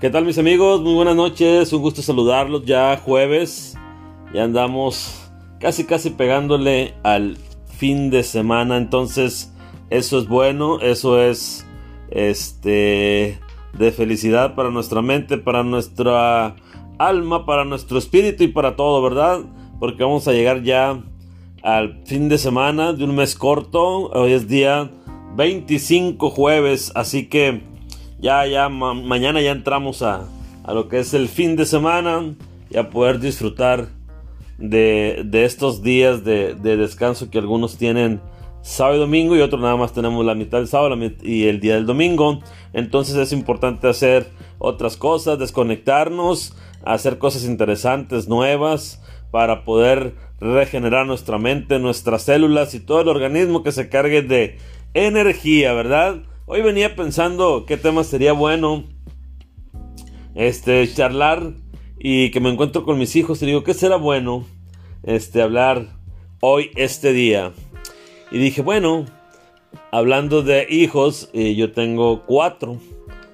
¿Qué tal mis amigos? Muy buenas noches, un gusto saludarlos ya jueves. Ya andamos casi casi pegándole al fin de semana, entonces eso es bueno, eso es este de felicidad para nuestra mente, para nuestra alma, para nuestro espíritu y para todo, ¿verdad? Porque vamos a llegar ya al fin de semana de un mes corto. Hoy es día 25 jueves, así que ya, ya, mañana ya entramos a, a, lo que es el fin de semana y a poder disfrutar de, de estos días de, de, descanso que algunos tienen sábado y domingo y otros nada más tenemos la mitad del sábado y el día del domingo. Entonces es importante hacer otras cosas, desconectarnos, hacer cosas interesantes, nuevas, para poder regenerar nuestra mente, nuestras células y todo el organismo que se cargue de energía, ¿verdad? Hoy venía pensando qué tema sería bueno este charlar y que me encuentro con mis hijos y digo, ¿qué será bueno este hablar hoy este día? Y dije, bueno, hablando de hijos, eh, yo tengo cuatro.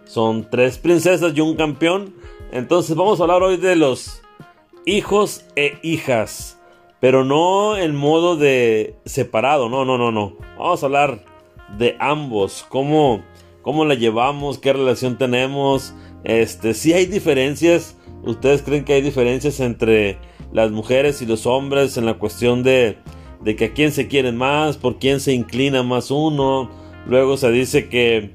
Son tres princesas y un campeón. Entonces vamos a hablar hoy de los hijos e hijas. Pero no en modo de separado, no, no, no, no. Vamos a hablar de ambos, cómo, cómo la llevamos, qué relación tenemos, este, si hay diferencias, ustedes creen que hay diferencias entre las mujeres y los hombres en la cuestión de, de que a quién se quieren más, por quién se inclina más uno, luego se dice que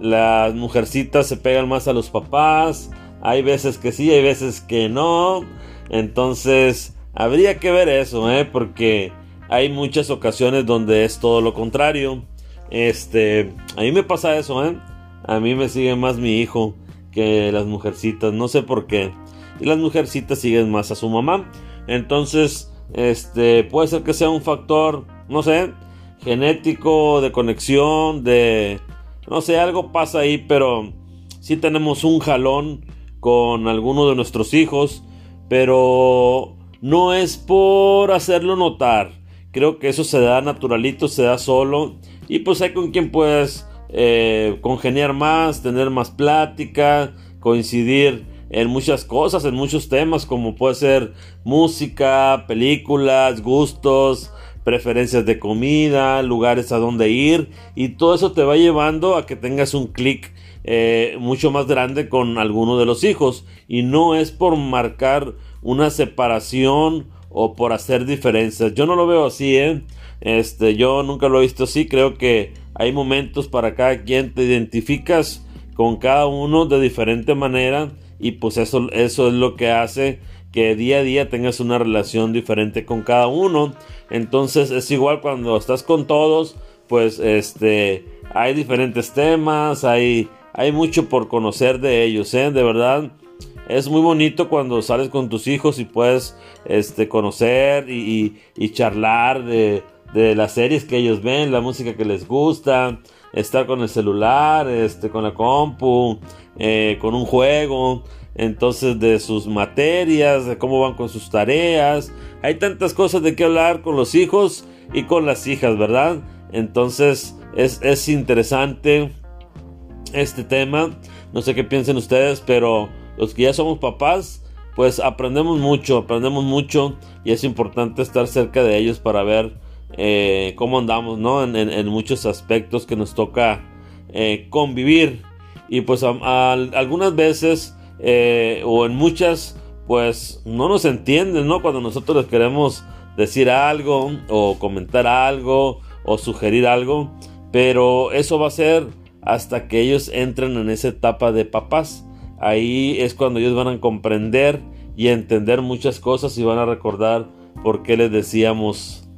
las mujercitas se pegan más a los papás, hay veces que sí, hay veces que no, entonces habría que ver eso, ¿eh? porque hay muchas ocasiones donde es todo lo contrario. Este, a mí me pasa eso, ¿eh? A mí me sigue más mi hijo que las mujercitas, no sé por qué. Y las mujercitas siguen más a su mamá. Entonces, este, puede ser que sea un factor, no sé, genético, de conexión, de, no sé, algo pasa ahí, pero sí tenemos un jalón con alguno de nuestros hijos, pero no es por hacerlo notar. Creo que eso se da naturalito, se da solo. Y pues hay con quien puedes eh, congeniar más, tener más plática, coincidir en muchas cosas, en muchos temas, como puede ser música, películas, gustos, preferencias de comida, lugares a donde ir, y todo eso te va llevando a que tengas un clic eh, mucho más grande con alguno de los hijos, y no es por marcar una separación o por hacer diferencias. Yo no lo veo así, ¿eh? Este, yo nunca lo he visto así, creo que hay momentos para cada quien, te identificas con cada uno de diferente manera y pues eso, eso es lo que hace que día a día tengas una relación diferente con cada uno. Entonces es igual cuando estás con todos, pues este, hay diferentes temas, hay, hay mucho por conocer de ellos, ¿eh? de verdad. Es muy bonito cuando sales con tus hijos y puedes este, conocer y charlar de, de las series que ellos ven, la música que les gusta, estar con el celular, este, con la compu, eh, con un juego, entonces de sus materias, de cómo van con sus tareas. Hay tantas cosas de qué hablar con los hijos y con las hijas, ¿verdad? Entonces es, es interesante este tema. No sé qué piensen ustedes, pero los que ya somos papás, pues aprendemos mucho, aprendemos mucho y es importante estar cerca de ellos para ver eh, cómo andamos, ¿no? En, muchos aspectos que nos toca eh, convivir. Y pues algunas veces, eh, o en muchas, pues no nos entienden, ¿no? Cuando nosotros les queremos decir algo, o comentar algo, o sugerir algo. Pero eso va a ser hasta que ellos entren en esa etapa de papás. Ahí es cuando ellos van a comprender y entender muchas cosas y van a recordar por qué les decíamos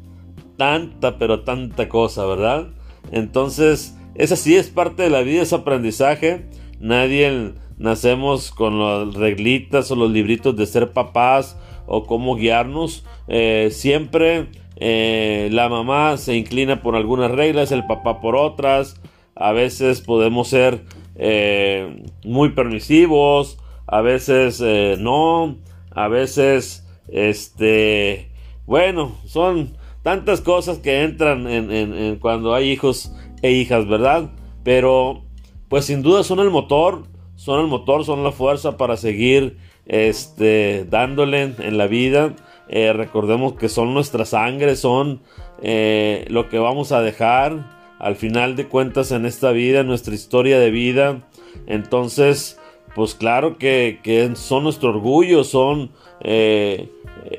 tanta, pero tanta cosa, ¿verdad? Entonces, esa sí es parte de la vida, es aprendizaje. Nadie nacemos con las reglitas o los libritos de ser papás o cómo guiarnos. Eh, siempre eh, la mamá se inclina por algunas reglas, el papá por otras. A veces podemos ser eh, muy permisivos, a veces no, a veces, este, bueno, son tantas cosas que entran en, cuando hay hijos e hijas, ¿verdad? Pero pues sin duda son el motor, son el motor, son la fuerza para seguir este, dándole en la vida. Eh, recordemos que son nuestra sangre, son eh, lo que vamos a dejar al final de cuentas en esta vida, nuestra historia de vida. Entonces, pues claro que, son nuestro orgullo, son eh,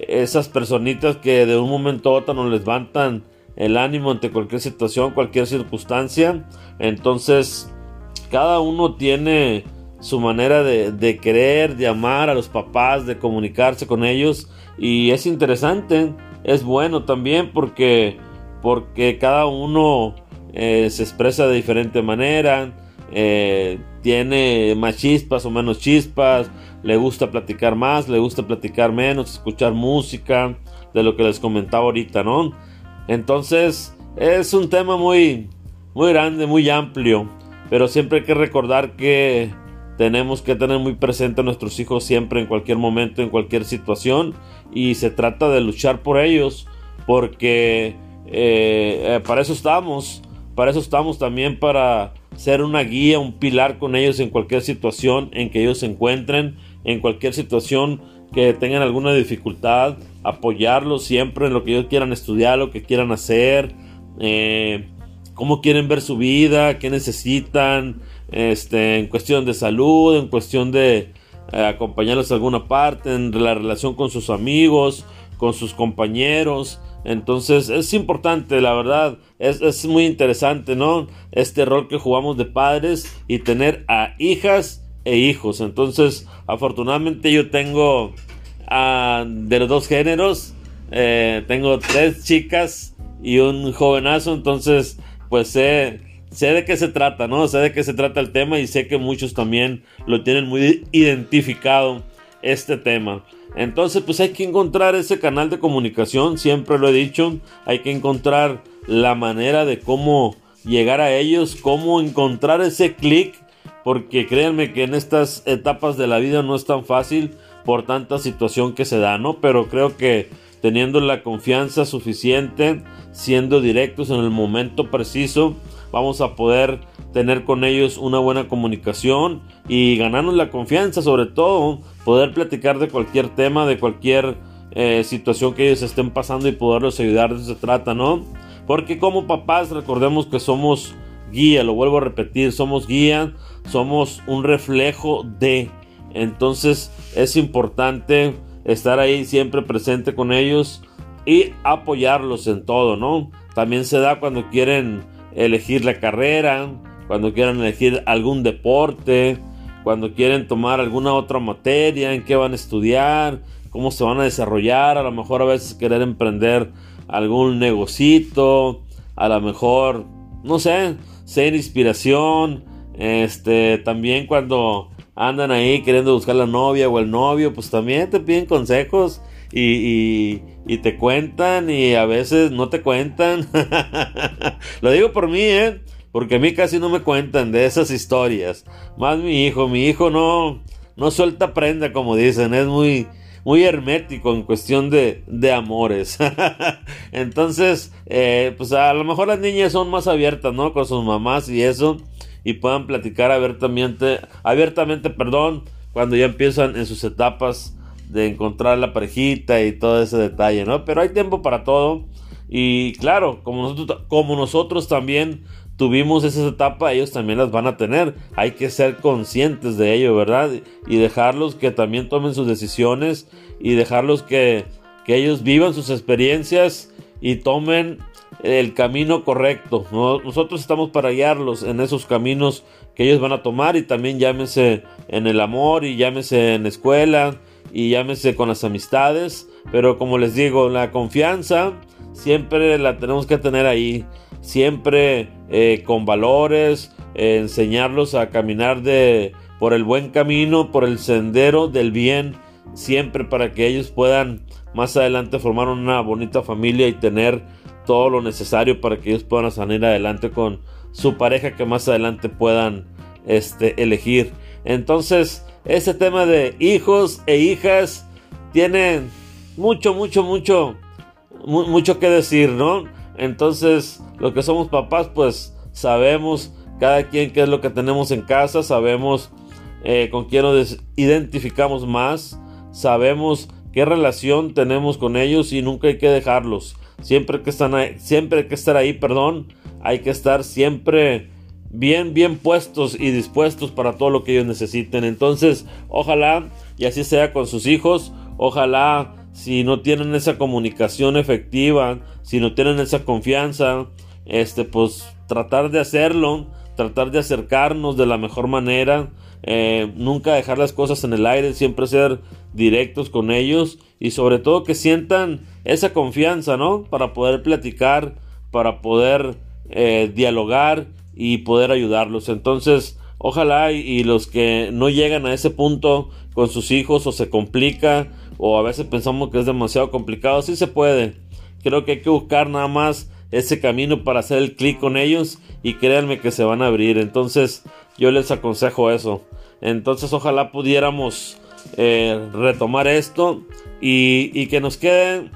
esas personitas que de un momento a otro nos levantan el ánimo ante cualquier situación, cualquier circunstancia. Entonces, cada uno tiene su manera de, de, querer, de amar a los papás, de comunicarse con ellos. Y es interesante, es bueno también porque, porque cada uno eh, se expresa de diferente manera. Eh, tiene más chispas o menos chispas, le gusta platicar más, le gusta platicar menos, escuchar música, de lo que les comentaba ahorita, ¿no? Entonces, es un tema muy, muy grande, muy amplio, pero siempre hay que recordar que tenemos que tener muy presente a nuestros hijos siempre, en cualquier momento, en cualquier situación, y se trata de luchar por ellos, porque eh, para eso estamos, para eso estamos también para ser una guía, un pilar con ellos en cualquier situación en que ellos se encuentren, en cualquier situación que tengan alguna dificultad, apoyarlos siempre en lo que ellos quieran estudiar, lo que quieran hacer, eh, cómo quieren ver su vida, qué necesitan, este, en cuestión de salud, en cuestión de eh, acompañarlos a alguna parte, en la relación con sus amigos, con sus compañeros. Entonces es importante, la verdad, es, es, muy interesante, ¿no? Este rol que jugamos de padres y tener a hijas e hijos. Entonces, afortunadamente yo tengo ah, de los dos géneros, eh, tengo tres chicas y un jovenazo, entonces, pues sé, sé de qué se trata, ¿no? Sé de qué se trata el tema y sé que muchos también lo tienen muy identificado este tema. Entonces, pues hay que encontrar ese canal de comunicación, siempre lo he dicho, hay que encontrar la manera de cómo llegar a ellos, cómo encontrar ese clic, porque créanme que en estas etapas de la vida no es tan fácil por tanta situación que se da, ¿no? Pero creo que teniendo la confianza suficiente, siendo directos en el momento preciso, vamos a poder tener con ellos una buena comunicación y ganarnos la confianza, sobre todo poder platicar de cualquier tema, de cualquier eh, situación que ellos estén pasando y poderlos ayudar. De eso se trata, ¿no? Porque como papás recordemos que somos guía, lo vuelvo a repetir, somos guía, somos un reflejo de. Entonces es importante estar ahí siempre presente con ellos y apoyarlos en todo, ¿no? También se da cuando quieren elegir la carrera, cuando quieran elegir algún deporte, cuando quieren tomar alguna otra materia, en qué van a estudiar, cómo se van a desarrollar, a lo mejor a veces querer emprender algún negocito, a lo mejor, no sé, ser inspiración, este, también cuando andan ahí queriendo buscar la novia o el novio, pues también te piden consejos y, te cuentan y a veces no te cuentan. Lo digo por mí, ¿eh? Porque a mí casi no me cuentan de esas historias. Más mi hijo, mi hijo no, no suelta prenda, como dicen, es muy, muy hermético en cuestión de, de amores. Entonces, eh, pues a lo mejor las niñas son más abiertas, ¿no? Con sus mamás y eso. Y puedan platicar abiertamente, abiertamente, perdón, cuando ya empiezan en sus etapas de encontrar la parejita y todo ese detalle, ¿no? Pero hay tiempo para todo. Y claro, como nosotros, como nosotros también tuvimos esa etapa, ellos también las van a tener. Hay que ser conscientes de ello, ¿verdad? Y dejarlos que también tomen sus decisiones y dejarlos que, que ellos vivan sus experiencias y tomen el camino correcto. Nosotros estamos para guiarlos en esos caminos que ellos van a tomar y también llámese en el amor y llámese en la escuela y llámese con las amistades. Pero como les digo, la confianza siempre la tenemos que tener ahí siempre eh, con valores, eh, enseñarlos a caminar de, por el buen camino, por el sendero del bien, siempre para que ellos puedan más adelante formar una bonita familia y tener todo lo necesario para que ellos puedan salir adelante con su pareja que más adelante puedan este, elegir. Entonces, ese tema de hijos e hijas tiene mucho, mucho, mucho, mucho que decir, ¿no? Entonces, los que somos papás, pues sabemos cada quien qué es lo que tenemos en casa, sabemos eh, con quién nos identificamos más, sabemos qué relación tenemos con ellos y nunca hay que dejarlos. Siempre que están siempre hay que estar ahí, perdón, hay que estar siempre bien, bien puestos y dispuestos para todo lo que ellos necesiten. Entonces, ojalá y así sea con sus hijos, ojalá si no tienen esa comunicación efectiva, si no tienen esa confianza, este, pues tratar de hacerlo, tratar de acercarnos de la mejor manera, eh, nunca dejar las cosas en el aire, siempre ser directos con ellos y sobre todo que sientan esa confianza, ¿no? Para poder platicar, para poder eh, dialogar y poder ayudarlos. Entonces, ojalá y, los que no llegan a ese punto con sus hijos o se complica o a veces pensamos que es demasiado complicado, sí se puede. Creo que hay que buscar nada más ese camino para hacer el clic con ellos y créanme que se van a abrir. Entonces yo les aconsejo eso. Entonces ojalá pudiéramos eh, retomar esto y, y que nos quede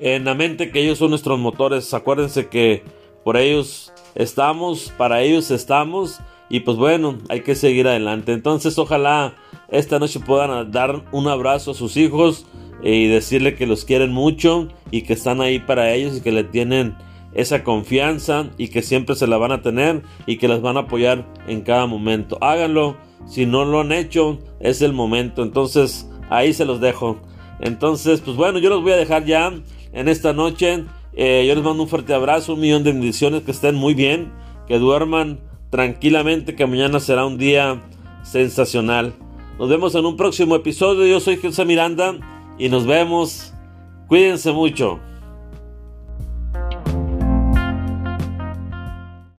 en la mente que ellos son nuestros motores. Acuérdense que por ellos estamos, para ellos estamos y pues bueno, hay que seguir adelante. Entonces ojalá esta noche puedan dar un abrazo a sus hijos y decirle que los quieren mucho y que están ahí para ellos y que le tienen esa confianza y que siempre se la van a tener y que las van a apoyar en cada momento. Háganlo, si no lo han hecho, es el momento. Entonces ahí se los dejo. Entonces, pues bueno, yo los voy a dejar ya en esta noche. Eh, yo les mando un fuerte abrazo, un millón de bendiciones, que estén muy bien, que duerman tranquilamente, que mañana será un día sensacional. Nos vemos en un próximo episodio. Yo soy Jesús Miranda y nos vemos. Cuídense mucho.